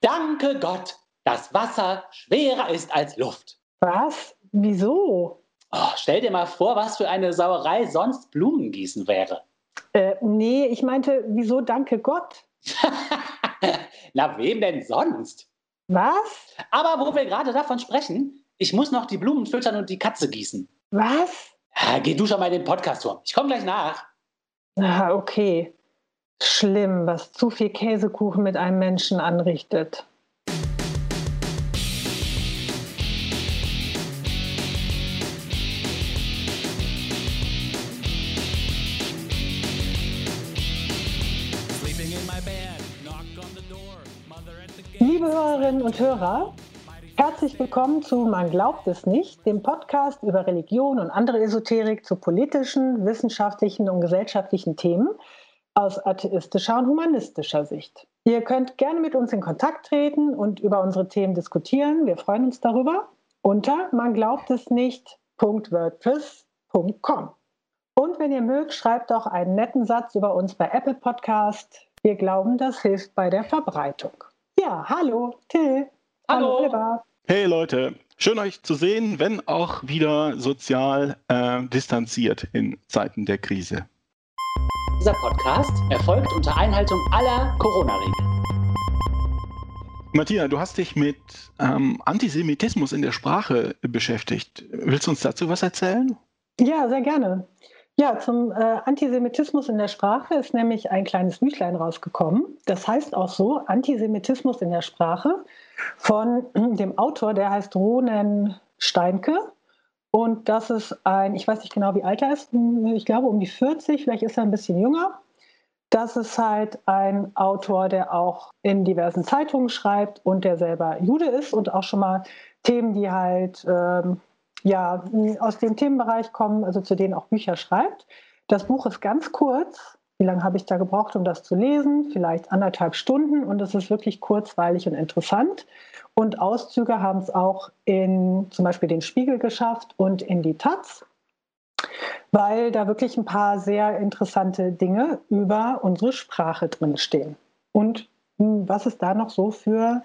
Danke Gott, dass Wasser schwerer ist als Luft. Was? Wieso? Oh, stell dir mal vor, was für eine Sauerei sonst Blumengießen wäre. Äh, nee, ich meinte, wieso danke Gott? Na, wem denn sonst? Was? Aber wo wir gerade davon sprechen, ich muss noch die Blumen füttern und die Katze gießen. Was? Ja, geh du schon mal in den Podcast-Turm. Ich komme gleich nach. Ah, okay. Schlimm, was zu viel Käsekuchen mit einem Menschen anrichtet. Liebe Hörerinnen und Hörer, herzlich willkommen zu Man glaubt es nicht, dem Podcast über Religion und andere Esoterik zu politischen, wissenschaftlichen und gesellschaftlichen Themen aus atheistischer und humanistischer Sicht. Ihr könnt gerne mit uns in Kontakt treten und über unsere Themen diskutieren. Wir freuen uns darüber unter man glaubt es nicht.wordpress.com. Und wenn ihr mögt, schreibt doch einen netten Satz über uns bei Apple Podcast. Wir glauben, das hilft bei der Verbreitung. Ja, hallo, Till. Hallo. hallo Oliver. Hey Leute, schön euch zu sehen, wenn auch wieder sozial äh, distanziert in Zeiten der Krise. Dieser Podcast erfolgt unter Einhaltung aller Corona-Regeln. Martina, du hast dich mit ähm, Antisemitismus in der Sprache beschäftigt. Willst du uns dazu was erzählen? Ja, sehr gerne. Ja, zum äh, Antisemitismus in der Sprache ist nämlich ein kleines Büchlein rausgekommen. Das heißt auch so, Antisemitismus in der Sprache von dem Autor, der heißt Ronen Steinke. Und das ist ein, ich weiß nicht genau, wie alt er ist, ich glaube um die 40, vielleicht ist er ein bisschen jünger. Das ist halt ein Autor, der auch in diversen Zeitungen schreibt und der selber Jude ist und auch schon mal Themen, die halt ähm, ja, aus dem Themenbereich kommen, also zu denen auch Bücher schreibt. Das Buch ist ganz kurz. Wie lange habe ich da gebraucht, um das zu lesen? Vielleicht anderthalb Stunden und es ist wirklich kurzweilig und interessant. Und Auszüge haben es auch in zum Beispiel den Spiegel geschafft und in die Taz, weil da wirklich ein paar sehr interessante Dinge über unsere Sprache drinstehen. Und hm, was es da noch so für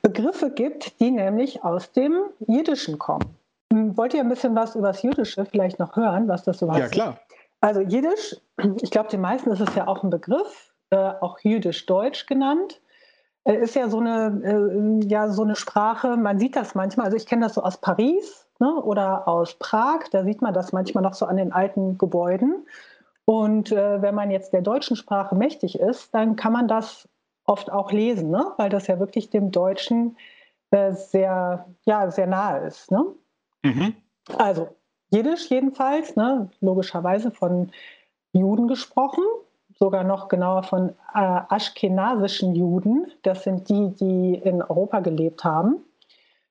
Begriffe gibt, die nämlich aus dem Jiddischen kommen. Hm, wollt ihr ein bisschen was über das Jüdische vielleicht noch hören, was das so Ja, klar. Also Jiddisch, ich glaube, den meisten ist es ja auch ein Begriff, äh, auch Jüdisch-Deutsch genannt. Äh, ist ja so eine, äh, ja so eine Sprache, man sieht das manchmal, also ich kenne das so aus Paris ne, oder aus Prag, da sieht man das manchmal noch so an den alten Gebäuden. Und äh, wenn man jetzt der deutschen Sprache mächtig ist, dann kann man das oft auch lesen, ne? weil das ja wirklich dem Deutschen äh, sehr, ja, sehr nahe ist. Ne? Mhm. Also Jiddisch jedenfalls, ne, logischerweise von Juden gesprochen, sogar noch genauer von äh, aschkenasischen Juden. Das sind die, die in Europa gelebt haben.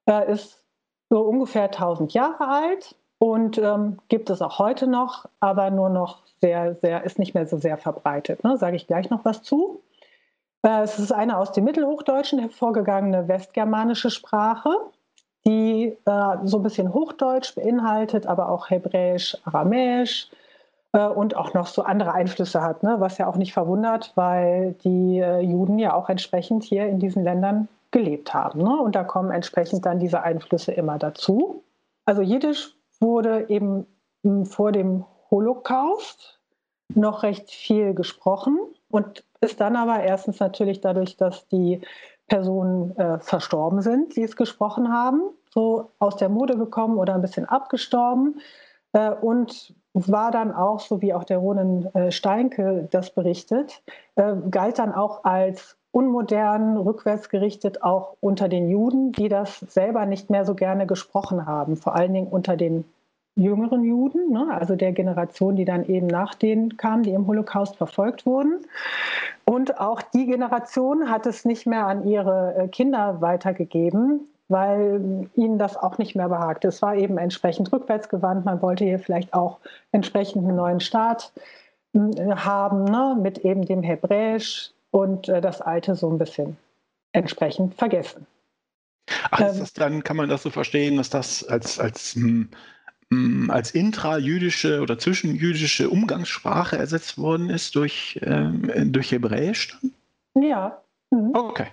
Äh, ist so ungefähr 1000 Jahre alt und ähm, gibt es auch heute noch, aber nur noch sehr, sehr, ist nicht mehr so sehr verbreitet. Ne? Sage ich gleich noch was zu. Äh, es ist eine aus dem Mittelhochdeutschen hervorgegangene westgermanische Sprache die äh, so ein bisschen Hochdeutsch beinhaltet, aber auch Hebräisch, Aramäisch äh, und auch noch so andere Einflüsse hat, ne? was ja auch nicht verwundert, weil die äh, Juden ja auch entsprechend hier in diesen Ländern gelebt haben. Ne? Und da kommen entsprechend dann diese Einflüsse immer dazu. Also Jiddisch wurde eben hm, vor dem Holocaust noch recht viel gesprochen und ist dann aber erstens natürlich dadurch, dass die Personen äh, verstorben sind, die es gesprochen haben, so aus der Mode gekommen oder ein bisschen abgestorben. Äh, und war dann auch, so wie auch der Ronen äh, Steinke das berichtet, äh, galt dann auch als unmodern, rückwärtsgerichtet auch unter den Juden, die das selber nicht mehr so gerne gesprochen haben, vor allen Dingen unter den jüngeren Juden, ne, also der Generation, die dann eben nach denen kam, die im Holocaust verfolgt wurden. Und auch die Generation hat es nicht mehr an ihre äh, Kinder weitergegeben, weil ihnen das auch nicht mehr behagte. Es war eben entsprechend rückwärtsgewandt. Man wollte hier vielleicht auch entsprechend einen neuen Staat hm, haben, ne, mit eben dem Hebräisch und äh, das Alte so ein bisschen entsprechend vergessen. Ach, ist ähm, das dann, kann man das so verstehen, dass das als, als hm, Mm, als intrajüdische oder zwischenjüdische Umgangssprache ersetzt worden ist durch, ähm, durch Hebräisch? Ja. Mhm. Okay.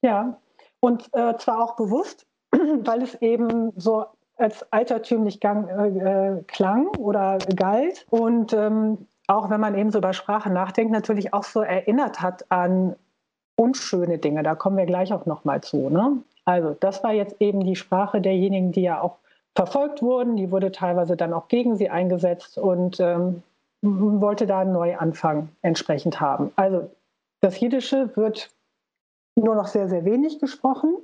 Ja. Und äh, zwar auch bewusst, weil es eben so als altertümlich gang, äh, äh, klang oder galt. Und ähm, auch wenn man eben so über Sprache nachdenkt, natürlich auch so erinnert hat an unschöne Dinge. Da kommen wir gleich auch nochmal zu. Ne? Also das war jetzt eben die Sprache derjenigen, die ja auch verfolgt wurden. Die wurde teilweise dann auch gegen sie eingesetzt und ähm, wollte da einen Neuanfang entsprechend haben. Also das Jiddische wird nur noch sehr, sehr wenig gesprochen.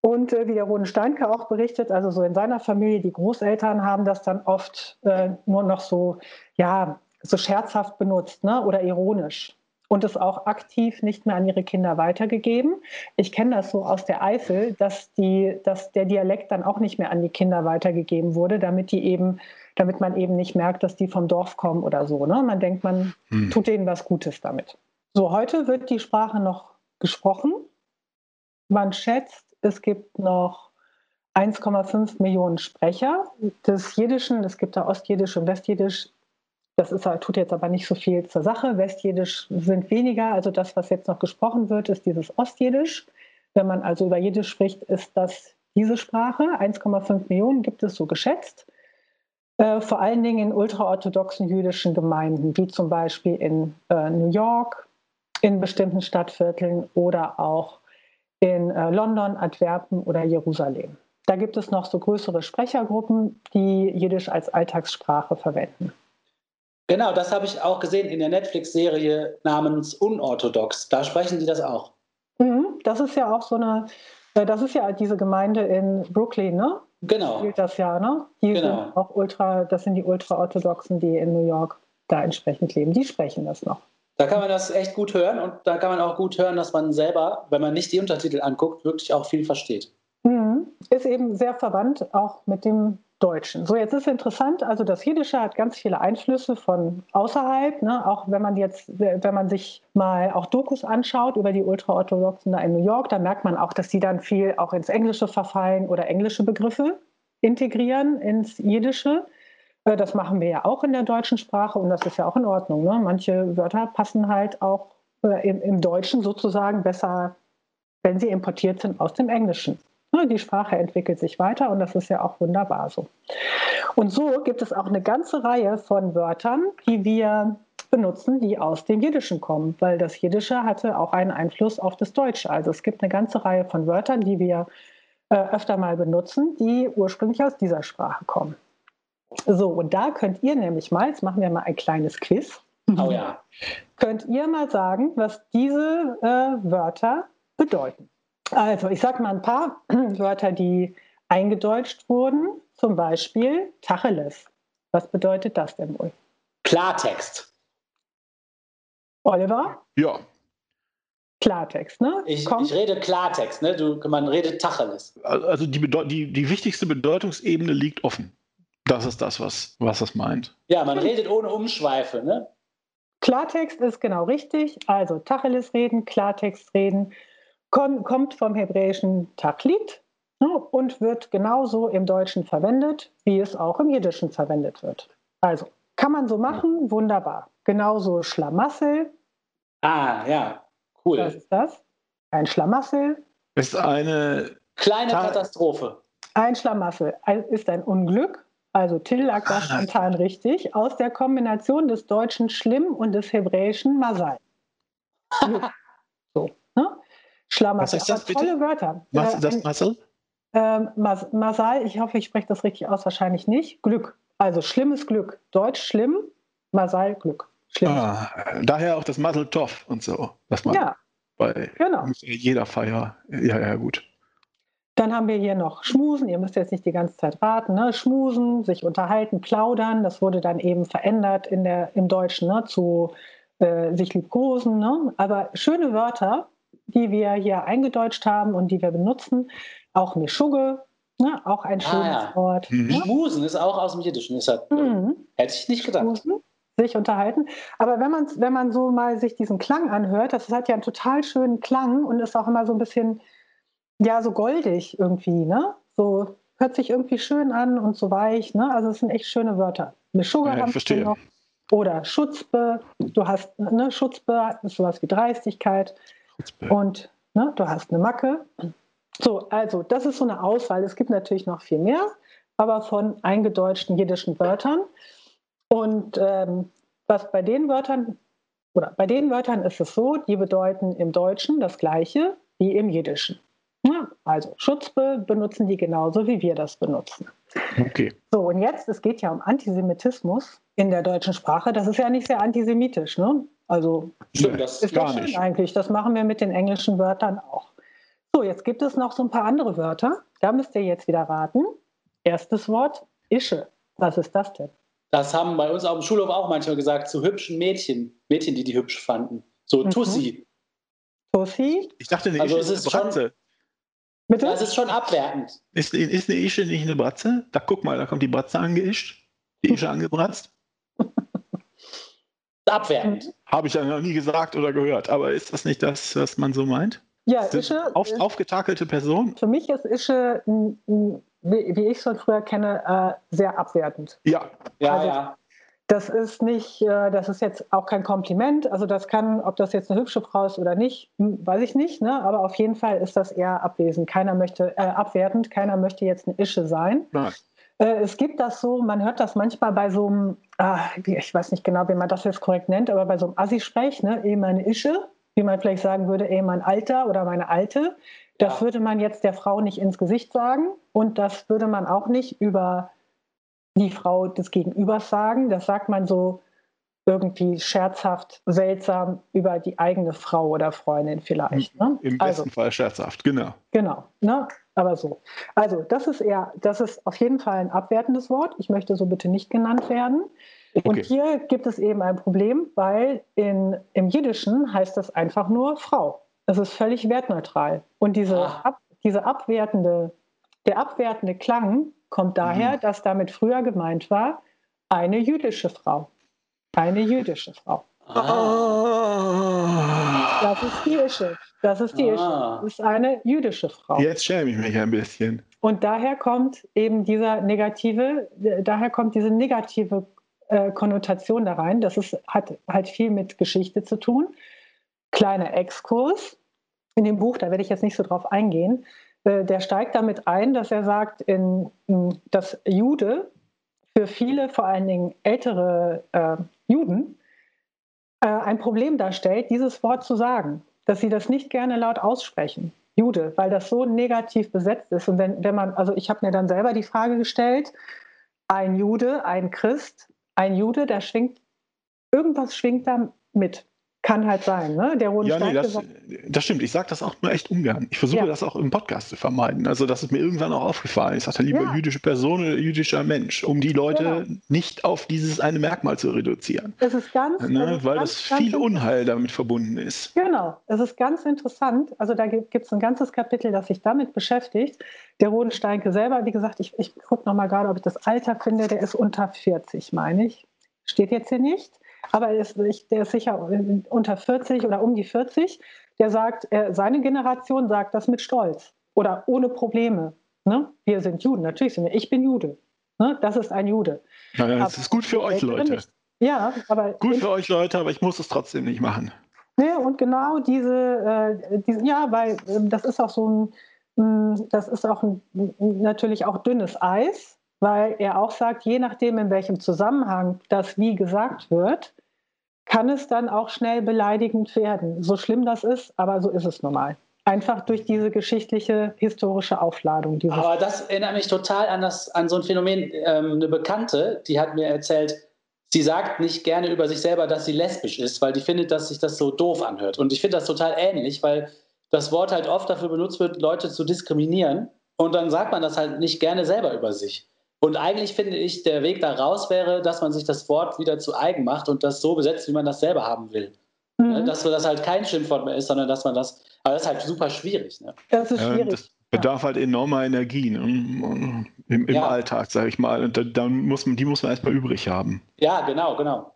Und äh, wie der Roden Steinke auch berichtet, also so in seiner Familie, die Großeltern haben das dann oft äh, nur noch so, ja, so scherzhaft benutzt ne? oder ironisch und es auch aktiv nicht mehr an ihre Kinder weitergegeben. Ich kenne das so aus der Eifel, dass, die, dass der Dialekt dann auch nicht mehr an die Kinder weitergegeben wurde, damit die eben, damit man eben nicht merkt, dass die vom Dorf kommen oder so. Ne? Man denkt, man hm. tut denen was Gutes damit. So, heute wird die Sprache noch gesprochen. Man schätzt, es gibt noch 1,5 Millionen Sprecher des Jiddischen. Es gibt da Ostjiddisch und Westjiddisch. Das ist, tut jetzt aber nicht so viel zur Sache. Westjiddisch sind weniger. Also das, was jetzt noch gesprochen wird, ist dieses Ostjiddisch. Wenn man also über Jiddisch spricht, ist das diese Sprache. 1,5 Millionen gibt es so geschätzt. Äh, vor allen Dingen in ultraorthodoxen jüdischen Gemeinden, wie zum Beispiel in äh, New York, in bestimmten Stadtvierteln oder auch in äh, London, Antwerpen oder Jerusalem. Da gibt es noch so größere Sprechergruppen, die Jiddisch als Alltagssprache verwenden. Genau, das habe ich auch gesehen in der Netflix-Serie namens Unorthodox. Da sprechen die das auch. Mhm, das ist ja auch so eine, äh, das ist ja diese Gemeinde in Brooklyn, ne? Genau. Spielt das ja, ne? Die genau. sind auch ultra, das sind die Ultraorthodoxen, die in New York da entsprechend leben. Die sprechen das noch. Da kann man das echt gut hören und da kann man auch gut hören, dass man selber, wenn man nicht die Untertitel anguckt, wirklich auch viel versteht. Mhm. Ist eben sehr verwandt auch mit dem Deutschen. So, jetzt ist interessant, also das Jiddische hat ganz viele Einflüsse von außerhalb, ne? auch wenn man jetzt, wenn man sich mal auch Dokus anschaut über die Ultraorthodoxen da in New York, da merkt man auch, dass die dann viel auch ins Englische verfallen oder englische Begriffe integrieren ins Jiddische. Äh, das machen wir ja auch in der deutschen Sprache und das ist ja auch in Ordnung. Ne? Manche Wörter passen halt auch äh, im, im, Deutschen sozusagen besser, wenn sie importiert sind, aus dem Englischen. Ne? Die Sprache entwickelt sich weiter und das ist ja auch wunderbar so. Und so gibt es auch eine ganze Reihe von Wörtern, die wir benutzen, die aus dem Jiddischen kommen, weil das Jiddische hatte auch einen Einfluss auf das Deutsche. Also es gibt eine ganze Reihe von Wörtern, die wir äh, öfter mal benutzen, die ursprünglich aus dieser Sprache kommen. So, und da könnt ihr nämlich mal, jetzt machen wir mal ein kleines Quiz. Oh ja. Könnt ihr mal sagen, was diese äh, Wörter bedeuten? Also, ich sage mal ein paar Wörter, die eingedeutscht wurden. Zum Beispiel Tacheles. Was bedeutet das denn wohl? Klartext. Oliver? Ja. Klartext, ne? Ich, ich, rede Klartext, ne? Du, man redet Tacheles. Also die, die, die wichtigste Bedeutungsebene liegt offen. Das ist das, was, was das meint. Ja, man redet ohne Umschweife, ne? Klartext ist genau richtig. Also Tacheles reden, Klartext reden, kommt vom hebräischen Tachlit ne, und wird genauso im Deutschen verwendet, wie es auch im Jiddischen verwendet wird. Also kann man so machen, ja. wunderbar. Genauso Schlamassel. Ah, ja, cool. Was ist das? Ein Schlamassel. Ist eine kleine Katastrophe. Ein Schlamassel ist ein Unglück also Till lag da spontan richtig, aus der Kombination des deutschen Schlimm und des hebräischen Masai. so, ne? Schlamassel. Was ist das, bitte? tolle Wörter. Was ist das, Marcel? Ähm, Mas Masai, ich hoffe, ich spreche das richtig aus, wahrscheinlich nicht. Glück. Also schlimmes Glück. Deutsch schlimm, Masai Glück. Schlimm. Ah, daher auch das Masel Tov und so. Das man ja, bei genau. jeder Feier. Ja, ja, gut. Dann haben wir hier noch Schmusen, ihr müsst jetzt nicht die ganze Zeit raten, ne? Schmusen, sich unterhalten, plaudern, das wurde dann eben verändert in der, im Deutschen ne? zu äh, sich liebkosen. Ne? Aber schöne Wörter, die wir hier eingedeutscht haben und die wir benutzen, auch Mischugge, ne? auch ein schönes ah, ja. Wort. Mhm. Ne? Schmusen ist auch aus dem Jiddischen, ist mhm. hätte ich nicht gedacht. Schmusen sich unterhalten. Aber wenn man, wenn man so mal sich diesen Klang anhört, das hat ja einen total schönen Klang und ist auch immer so ein bisschen ja, so goldig irgendwie, ne? So hört sich irgendwie schön an und so weich, ne? Also es sind echt schöne Wörter. Meshuggah ja, verstehe. noch. Oder Schutzbe, du hast, ne, Schutzbe ist sowas wie Dreistigkeit. Schutzbe. Und ne, du hast eine Macke. So, also das ist so eine Auswahl. Es gibt natürlich noch viel mehr, aber von eingedeutschten jiddischen Wörtern. Und ähm, was bei den Wörtern oder bei den Wörtern ist es so, die bedeuten im Deutschen das Gleiche wie im Jiddischen. Also Schutzbe benutzen die genauso, wie wir das benutzen. Okay. So, und jetzt, es geht ja um Antisemitismus in der deutschen Sprache. Das ist ja nicht sehr antisemitisch, ne? Also Stimmt, das ist gar das schön nicht. eigentlich. Das machen wir mit den englischen Wörtern auch. So, jetzt gibt es noch so ein paar andere Wörter. Da müsst ihr jetzt wieder raten. Erstes Wort, Ische. Was ist das denn? Das haben bei uns auf dem Schulhof auch manchmal gesagt, zu hübschen Mädchen. Mädchen, die die hübsch fanden. So Mhm. Tussi. Tussi? Ich dachte, eine Also Ische es ist ist eine Bratze. Bitte? Das ist schon abwertend. Ist, ist eine Ische nicht eine Bratze? Da guck mal, da kommt die Bratze angeischt. Die Ische angebratzt. Abwertend. Habe ich ja noch nie gesagt oder gehört. Aber ist das nicht das, was man so meint? ja, Ische. Auf, ist- aufgetakelte Person? Für mich ist Ische, wie wie ich es von früher kenne, äh, sehr abwertend. Ja. Ja, Also- ja. Das ist nicht, äh, das ist jetzt auch kein Kompliment. Also das kann, ob das jetzt eine hübsche Frau ist oder nicht, hm, weiß ich nicht. Ne? Aber auf jeden Fall ist das eher abwesend. Keiner möchte äh, abwertend. Keiner möchte jetzt eine Ische sein. Nein. Äh, es gibt das so, man hört das manchmal bei so einem, wie- ich weiß nicht genau, wie man das jetzt korrekt nennt, aber bei so einem Assi-Sprech, ne, eh meine Ische, wie man vielleicht sagen würde, eh mein Alter oder meine Alte. Das Ja. würde man jetzt der Frau nicht ins Gesicht sagen und das würde man auch nicht über die Frau des Gegenübers sagen. Das sagt man so irgendwie scherzhaft, seltsam über die eigene Frau oder Freundin vielleicht. Ne? Im also, besten Fall scherzhaft, genau. Genau, ne? aber so. Also das ist eher, das ist auf jeden Fall ein abwertendes Wort. Ich möchte so bitte nicht genannt werden. Und Okay. hier gibt es eben ein Problem, weil in, im Jiddischen heißt das einfach nur Frau. Es ist völlig wertneutral. Und diese, Ah. ab, diese abwertende, der abwertende Klang kommt daher, Mhm. dass damit früher gemeint war, eine jüdische Frau. Eine jüdische Frau. Ah. Das ist die Ische. Das ist die Ische. Ah. Das ist eine jüdische Frau. Jetzt schäme ich mich ein bisschen. Und daher kommt eben dieser negative, daher kommt diese negative äh, Konnotation da rein. Das ist, hat halt viel mit Geschichte zu tun. Kleiner Exkurs in dem Buch, da werde ich jetzt nicht so drauf eingehen. Äh, der steigt damit ein, dass er sagt, in, dass Jude für viele, vor allen Dingen ältere äh, Juden, äh, ein Problem darstellt, dieses Wort zu sagen, dass sie das nicht gerne laut aussprechen. Jude, weil das so negativ besetzt ist. Und wenn, wenn man, also ich habe mir dann selber die Frage gestellt, ein Jude, ein Christ, ein Jude, der schwingt, irgendwas schwingt da mit. Kann halt sein, ne? Der Roden Ja, nee, das, das stimmt. Ich sage das auch nur echt ungern. Ich versuche Ja. das auch im Podcast zu vermeiden. Also, das ist mir irgendwann auch aufgefallen. Ich sagte lieber Ja. jüdische Person oder jüdischer Mensch, um die Leute Genau. nicht auf dieses eine Merkmal zu reduzieren. es ist ganz, Ne? Weil ganz, das viel Unheil damit verbunden ist. Genau, es ist ganz interessant. Also da gibt es ein ganzes Kapitel, das sich damit beschäftigt. Der Rodensteinke selber, wie gesagt, ich, ich gucke nochmal gerade, ob ich das Alter finde, der ist unter 40, meine ich. Steht jetzt hier nicht. Aber er ist, der ist sicher unter 40 oder um die 40. Der sagt, seine Generation sagt das mit Stolz oder ohne Probleme. Ne? Wir sind Juden, natürlich sind wir. Ich bin Jude. Ne? Das ist ein Jude. Naja, das Aber ist gut für euch, Leute. nicht. Ja, aber Gut für euch, Leute, aber ich muss es trotzdem nicht machen. Ja, und genau diese, äh, diese ja, weil ähm, das ist auch so ein, mh, das ist auch ein, natürlich auch dünnes Eis, weil er auch sagt, je nachdem, in welchem Zusammenhang das wie gesagt wird, kann es dann auch schnell beleidigend werden. So schlimm das ist, aber so ist es normal. Einfach durch diese geschichtliche, historische Aufladung. Aber das erinnert mich total an, das, an so ein Phänomen. Ähm, eine Bekannte, die hat mir erzählt, sie sagt nicht gerne über sich selber, dass sie lesbisch ist, weil die findet, dass sich das so doof anhört. Und ich finde das total ähnlich, weil das Wort halt oft dafür benutzt wird, Leute zu diskriminieren. Und dann sagt man das halt nicht gerne selber über sich. Und eigentlich finde ich, der Weg da raus wäre, dass man sich das Wort wieder zu eigen macht und das so besetzt, wie man das selber haben will. Ne? Mhm. Dass das halt kein Schimpfwort mehr ist, sondern dass man das. Aber das ist halt super schwierig. Ne? das ist schwierig. das bedarf halt enormer Energie ne? im, im Ja. Alltag, sage ich mal. Und da, dann muss man, die muss man erstmal übrig haben. Ja, genau, genau.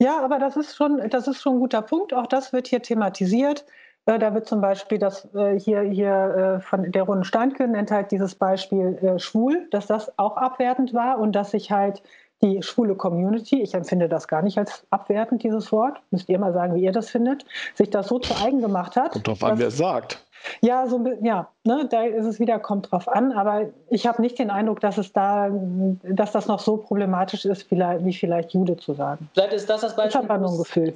Ja, aber das ist schon, das ist schon ein guter Punkt. Auch das wird hier thematisiert. Äh, Da wird zum Beispiel das äh, hier, hier äh, von der Runden Steinke nennt halt dieses Beispiel äh, schwul, dass das auch abwertend war und dass sich halt die schwule Community, ich empfinde das gar nicht als abwertend, dieses Wort, müsst ihr mal sagen, wie ihr das findet, sich das so zu eigen gemacht hat. Kommt drauf an, wer es sagt. Ja, so, ja, ne, da ist es wieder, kommt drauf an, aber ich habe nicht den Eindruck, dass es da, dass das noch so problematisch ist, wie vielleicht Jude zu sagen. Vielleicht ist das das Beispiel. Ich habe nur ein Gefühl.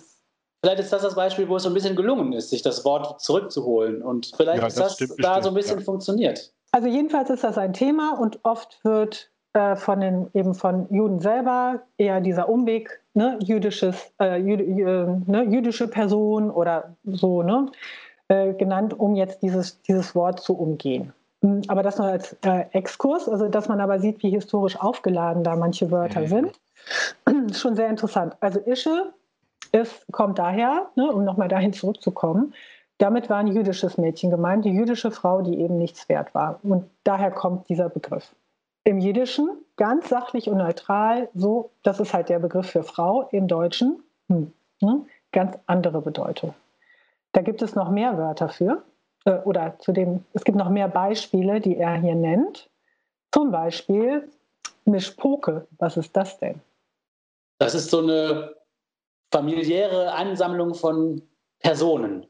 Vielleicht ist das das Beispiel, wo es so ein bisschen gelungen ist, sich das Wort zurückzuholen. Und vielleicht ja, ist das, das da so ein bisschen ja. funktioniert. Also jedenfalls ist das ein Thema und oft wird äh, von den eben von Juden selber eher dieser Umweg, ne, jüdisches, äh, jüd, äh, ne, jüdische Person oder so, ne, äh, genannt, um jetzt dieses, dieses Wort zu umgehen. Hm, aber das nur als äh, Exkurs, also dass man aber sieht, wie historisch aufgeladen da manche Wörter mhm. sind, schon sehr interessant. Also Ische ist, kommt daher, ne, um nochmal dahin zurückzukommen, damit war ein jüdisches Mädchen gemeint, die jüdische Frau, die eben nichts wert war. Und daher kommt dieser Begriff. Im Jiddischen ganz sachlich und neutral, so, das ist halt der Begriff für Frau, im Deutschen hm, ne, ganz andere Bedeutung. Da gibt es noch mehr Wörter für, äh, oder zudem, es gibt noch mehr Beispiele, die er hier nennt. Zum Beispiel Mischpoke. Was ist das denn? Das ist so eine familiäre Ansammlung von Personen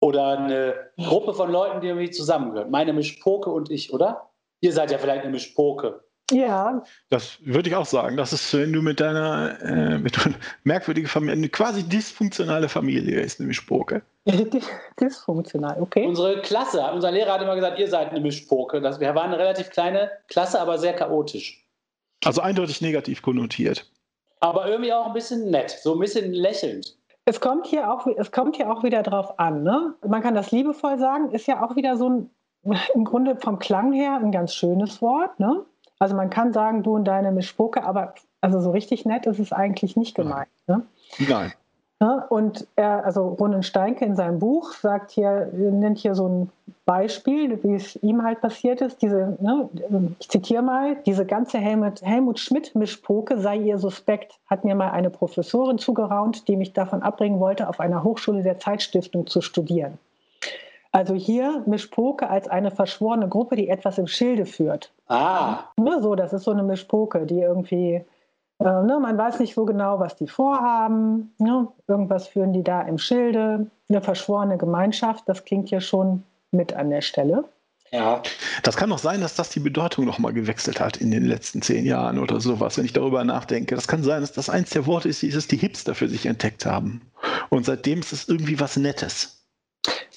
oder eine Gruppe von Leuten, die irgendwie zusammengehören. Meine Mischpoke und ich, oder? Ihr seid ja vielleicht eine Mischpoke. Ja. Das würde ich auch sagen. Das ist, wenn du mit deiner äh, mit merkwürdigen Familie, eine quasi dysfunktionale Familie ist, eine Mischpoke. Dysfunktional, okay. Unsere Klasse, unser Lehrer hat immer gesagt, ihr seid eine Mischpoke. Das, wir waren eine relativ kleine Klasse, aber sehr chaotisch. Also eindeutig negativ konnotiert. Aber irgendwie auch ein bisschen nett, so ein bisschen lächelnd. Es kommt hier auch, es kommt hier auch wieder drauf an. Ne? Man kann das liebevoll sagen, ist ja auch wieder so ein, im Grunde vom Klang her ein ganz schönes Wort. Ne? Also man kann sagen, du und deine Mischpoke, aber also so richtig nett ist es eigentlich nicht gemeint. Ne? Nein. Und er, also Ronen Steinke in seinem Buch sagt hier, nennt hier so ein Beispiel, wie es ihm halt passiert ist. Diese, ne, ich zitiere mal, diese ganze Helmut, Helmut Schmidt-Mischpoke sei ihr suspekt, hat mir mal eine Professorin zugeraunt, die mich davon abbringen wollte, auf einer Hochschule der Zeitstiftung zu studieren. Also hier Mischpoke als eine verschworene Gruppe, die etwas im Schilde führt. Ah. Ne, so, das ist so eine Mischpoke, die irgendwie äh, ne, man weiß nicht so genau, was die vorhaben. Ne? Irgendwas führen die da im Schilde. Eine verschworene Gemeinschaft, das klingt ja schon mit an der Stelle. Ja. Das kann doch sein, dass das die Bedeutung nochmal gewechselt hat in den letzten zehn Jahren oder sowas, wenn ich darüber nachdenke. Das kann sein, dass das eins der Worte ist, die es die Hipster für sich entdeckt haben. Und seitdem ist es irgendwie was Nettes.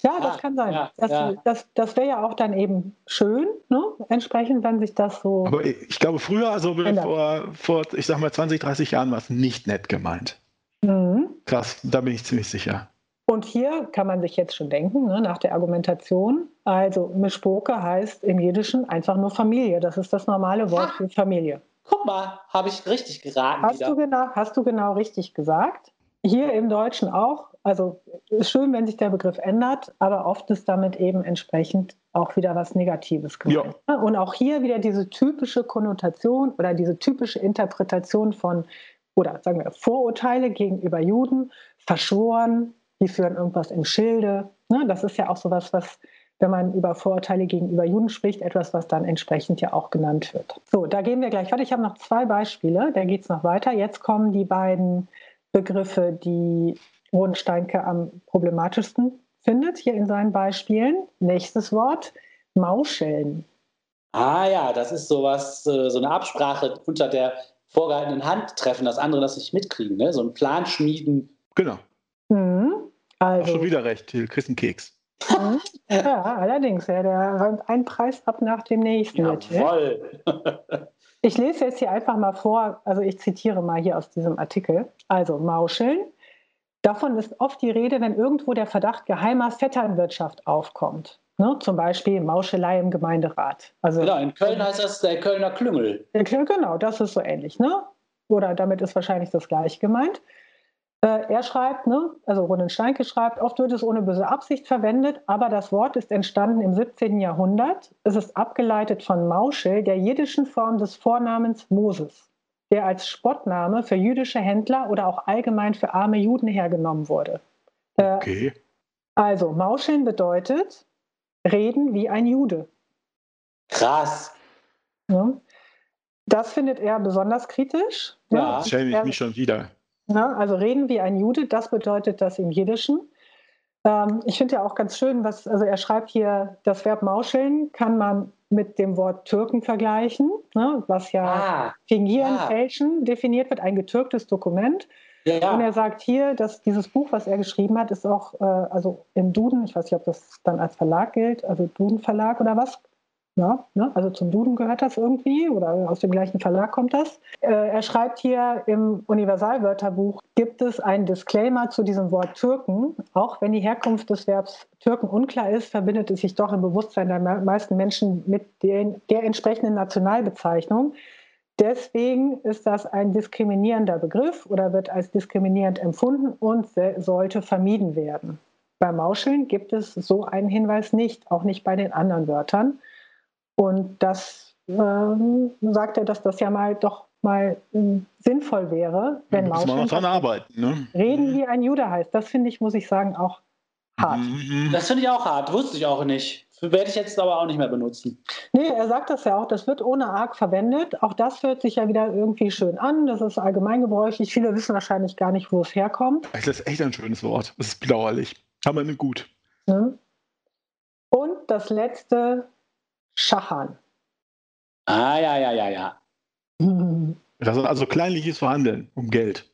Ja, das ah, kann sein. Ja, das, ja. das, das wäre ja auch dann eben schön, ne? entsprechend, wenn sich das so. Aber ich glaube, früher, also vor, vor, ich sag mal, 20, 30 Jahren war es nicht nett gemeint. Mhm. Krass, da bin ich ziemlich sicher. Und hier kann man sich jetzt schon denken, ne, nach der Argumentation, also Mischpoke heißt im Jiddischen einfach nur Familie. Das ist das normale Wort ha. für Familie. Guck mal, habe ich richtig geraten. Hast du, genau, hast du genau richtig gesagt. Hier im Deutschen auch. Also ist schön, wenn sich der Begriff ändert, aber oft ist damit eben entsprechend auch wieder was Negatives gemeint. Ja. Und auch hier wieder diese typische Konnotation oder diese typische Interpretation von, oder sagen wir Vorurteile gegenüber Juden, verschworen, die führen irgendwas im Schilde. Ne, das ist ja auch sowas, was, wenn man über Vorurteile gegenüber Juden spricht, etwas, was dann entsprechend ja auch genannt wird. So, da gehen wir gleich weiter. Ich habe noch zwei Beispiele, da geht es noch weiter. Jetzt kommen die beiden Begriffe, die Rodensteinke am problematischsten findet, hier in seinen Beispielen. Nächstes Wort, Mauscheln. Ah ja, das ist sowas, äh, so eine Absprache unter der vorgehaltenen Hand treffen, dass andere das nicht mitkriegen, ne? so ein Plan schmieden. Genau. Mhm. Also, schon wieder recht, du kriegst einen Keks. Mhm. ja, allerdings, ja, der räumt einen Preis ab nach dem nächsten. Jawohl. Ich lese jetzt hier einfach mal vor, also ich zitiere mal hier aus diesem Artikel. Also Mauscheln. Davon ist oft die Rede, wenn irgendwo der Verdacht geheimer Vetternwirtschaft aufkommt. Ne? Zum Beispiel Mauschelei im Gemeinderat. Also, genau, in Köln heißt das der Kölner Klüngel. Genau, das ist so ähnlich. Ne? Oder damit ist wahrscheinlich das gleich gemeint. Äh, er schreibt, ne, also Ronen Steinke schreibt, oft wird es ohne böse Absicht verwendet, aber das Wort ist entstanden im 17. Jahrhundert. Es ist abgeleitet von Mauschel, der jiddischen Form des Vornamens Moses, der als Spottname für jüdische Händler oder auch allgemein für arme Juden hergenommen wurde. Äh, okay. Also, Mauscheln bedeutet reden wie ein Jude. Krass. Ne? Das findet er besonders kritisch. Ne? Ja, das schäme ich mich schon wieder. Na, also reden wie ein Jude, das bedeutet das im Jiddischen. Ähm, ich finde ja auch ganz schön, was, also er schreibt hier, das Verb mauscheln kann man mit dem Wort Türken vergleichen, ne, was ja ah, fingieren, ja. fälschen definiert wird, ein getürktes Dokument. Ja. Und er sagt hier, dass dieses Buch, was er geschrieben hat, ist auch äh, also im Duden, ich weiß nicht, ob das dann als Verlag gilt, also Duden Verlag oder was, ja, ne? Also zum Duden gehört das irgendwie oder aus dem gleichen Verlag kommt das. Äh, er schreibt hier im Universalwörterbuch, gibt es einen Disclaimer zu diesem Wort Türken. Auch wenn die Herkunft des Verbs Türken unklar ist, verbindet es sich doch im Bewusstsein der meisten Menschen mit den, der entsprechenden Nationalbezeichnung. Deswegen ist das ein diskriminierender Begriff oder wird als diskriminierend empfunden und sollte vermieden werden. Bei Mauscheln gibt es so einen Hinweis nicht, auch nicht bei den anderen Wörtern. Und das ähm, sagt er, dass das ja mal doch mal äh, sinnvoll wäre, wenn ja, Mauscheln dran arbeiten, ne? reden wie ein Jude heißt. Das finde ich, muss ich sagen, auch hart. Mhm. Das finde ich auch hart, wusste ich auch nicht. Werde ich jetzt aber auch nicht mehr benutzen. Nee, er sagt das ja auch, das wird ohne arg verwendet. Auch das hört sich ja wieder irgendwie schön an. Das ist allgemeingebräuchlich. Viele wissen wahrscheinlich gar nicht, wo es herkommt. Das ist echt ein schönes Wort. Das ist blauerlich. Aber nicht gut. Mhm. Und das letzte, Schachern. Ah, ja, ja, ja, ja. Das ist also kleinliches Verhandeln um Geld.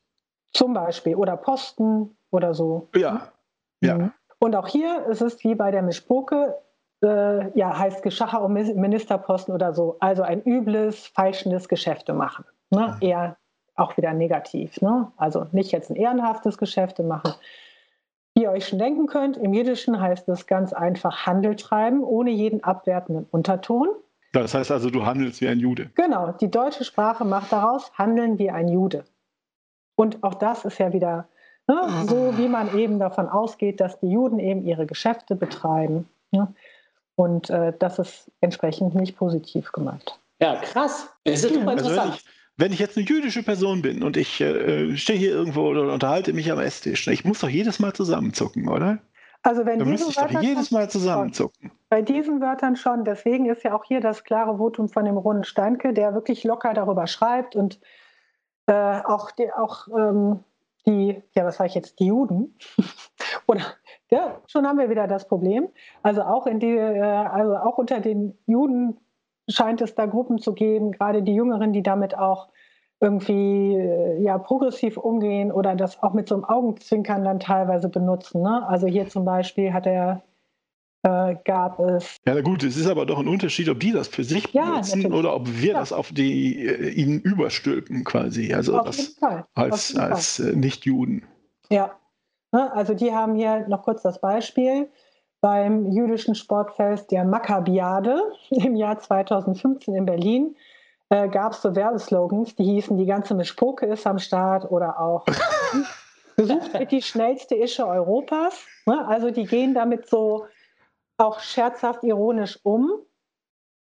Zum Beispiel. Oder Posten oder so. Ja. ja. Mhm. Und auch hier ist es wie bei der Mischpoke, äh, ja, heißt Geschacher um Ministerposten oder so. Also ein übles, falschendes Geschäfte machen. Ne? Mhm. Eher auch wieder negativ. Ne? Also nicht jetzt ein ehrenhaftes Geschäfte machen, wie ihr euch schon denken könnt, im Jiddischen heißt es ganz einfach Handel treiben, ohne jeden abwertenden Unterton. Das heißt also, du handelst wie ein Jude. Genau, die deutsche Sprache macht daraus Handeln wie ein Jude. Und auch das ist ja wieder ne, so, wie man eben davon ausgeht, dass die Juden eben ihre Geschäfte betreiben. Ne? Und äh, das ist entsprechend nicht positiv gemeint. Ja, krass. Das ist super interessant. Also wenn ich jetzt eine jüdische Person bin und ich äh, stehe hier irgendwo oder unterhalte mich am Esstisch, ne, ich muss doch jedes Mal zusammenzucken, oder? Also wenn Dann müsste ich doch jedes Mal zusammenzucken. Bei diesen Wörtern schon. Deswegen ist ja auch hier das klare Votum von dem Runden Steinke, der wirklich locker darüber schreibt und äh, auch, die, auch ähm, die, ja, was sage ich jetzt, die Juden. Oder ja, schon haben wir wieder das Problem. Also auch in die, äh, also auch unter den Juden scheint es da Gruppen zu geben, gerade die Jüngeren, die damit auch irgendwie äh, ja progressiv umgehen oder das auch mit so einem Augenzwinkern dann teilweise benutzen. Ne? Also hier zum Beispiel hat er äh, gab es. Ja, na gut, es ist aber doch ein Unterschied, ob die das für sich ja, benutzen natürlich. oder ob wir ja. das auf die äh, ihnen überstülpen quasi. Also auf das als, als äh, Nicht-Juden. Ja. Ne? Also die haben hier noch kurz das Beispiel beim jüdischen Sportfest der Maccabiade im Jahr 2015 in Berlin äh, gab es so Werbeslogans, die hießen, die ganze Mischpoke ist am Start oder auch gesucht wird die schnellste Ische Europas. Ne? Also die gehen damit so auch scherzhaft ironisch um.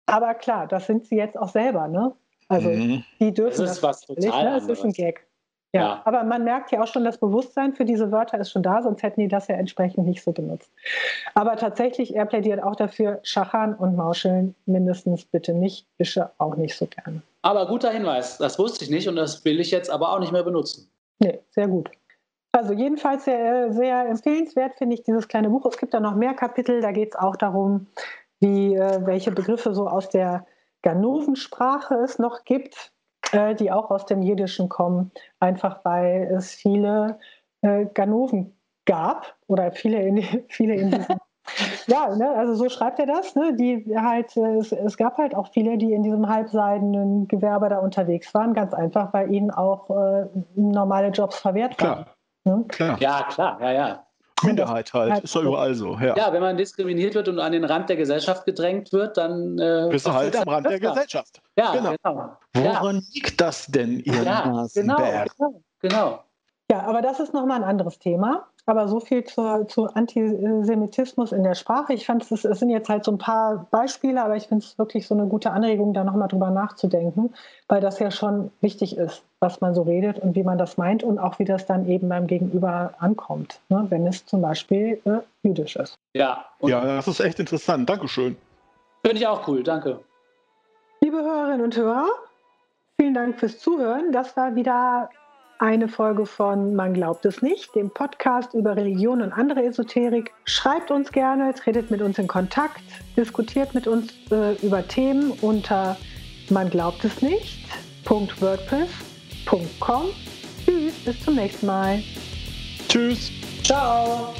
Aber klar, das sind sie jetzt auch selber. Ne? Also mhm. die dürfen das. Ist das was total ne? Es ist ein Gag. Ja, ja, aber man merkt ja auch schon, das Bewusstsein für diese Wörter ist schon da, sonst hätten die das ja entsprechend nicht so benutzt. Aber tatsächlich, er plädiert auch dafür, Schachern und Mauscheln mindestens bitte nicht, Ische auch nicht so gerne. Aber guter Hinweis, das wusste ich nicht und das will ich jetzt aber auch nicht mehr benutzen. Nee, sehr gut. Also jedenfalls sehr, sehr empfehlenswert finde ich dieses kleine Buch. Es gibt da noch mehr Kapitel, da geht es auch darum, wie, äh, welche Begriffe so aus der Ganovensprache es noch gibt, äh, die auch aus dem Jiddischen kommen, einfach weil es viele äh, Ganoven gab oder viele in, viele in diesem ja, ne, also so schreibt er das. Ne, die halt, äh, es, es, gab halt auch viele, die in diesem halbseidenen Gewerbe da unterwegs waren, ganz einfach, weil ihnen auch äh, normale Jobs verwehrt waren. Klar. Ne? klar. Ja, klar, ja, ja. Minderheit halt, halt, ist doch überall so. Ja. ja, wenn man diskriminiert wird und an den Rand der Gesellschaft gedrängt wird, dann. Äh, Bist du halt am Rand der Gesellschaft. Ja, genau. genau. Woran ja. liegt das denn, ihr ja, Nasenbär? Genau, genau. Ja, aber das ist nochmal ein anderes Thema. Aber so viel zur, zu Antisemitismus in der Sprache. Ich fand, es, es sind jetzt halt so ein paar Beispiele, aber ich finde es wirklich so eine gute Anregung, da nochmal drüber nachzudenken, weil das ja schon wichtig ist, was man so redet und wie man das meint und auch wie das dann eben beim Gegenüber ankommt, ne, wenn es zum Beispiel äh, jüdisch ist. Ja, ja, das ist echt interessant. Dankeschön. Finde ich auch cool, danke. Liebe Hörerinnen und Hörer, vielen Dank fürs Zuhören. Das war wieder eine Folge von Man glaubt es nicht, dem Podcast über Religion und andere Esoterik. Schreibt uns gerne, tretet mit uns in Kontakt, diskutiert mit uns äh, über Themen unter man glaubt es nicht. .wordpress.com. Tschüss, bis zum nächsten Mal. Tschüss. Ciao.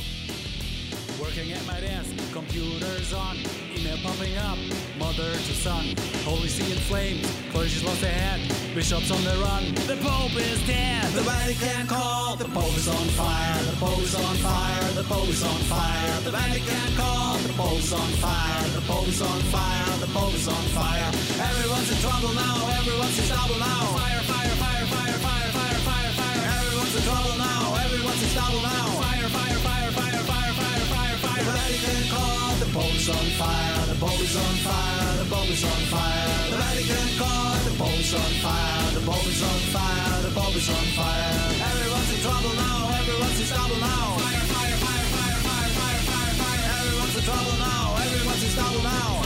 Working at my desk, computers on, email popping up, mother to son, holy see in flames, clergy's lost their head, Bishops on the run, the Pope is dead. The Vatican called, the Pope is on fire. The Pope is on fire, the Pope is on fire. The Vatican called, the Pope is on fire. The Pope is on fire, the Pope is on fire. Everyone's in trouble now, everyone's in trouble now. Fire, fire, fire, fire, fire, fire, fire, fire. Everyone's in trouble now, everyone's in trouble now. Fire, fire, fire, fire, fire, fire, fire, fire. The Vatican called. The Pope's on fire, the Pope is on fire, the Pope is on fire, the Vatican caught, the Pope's on fire, the Pope is on fire, the Pope is on fire. Everyone's in trouble now, everyone's in trouble now. Fire, fire, fire, fire, fire, fire, fire, fire. Everyone's in trouble now, everyone's in trouble now.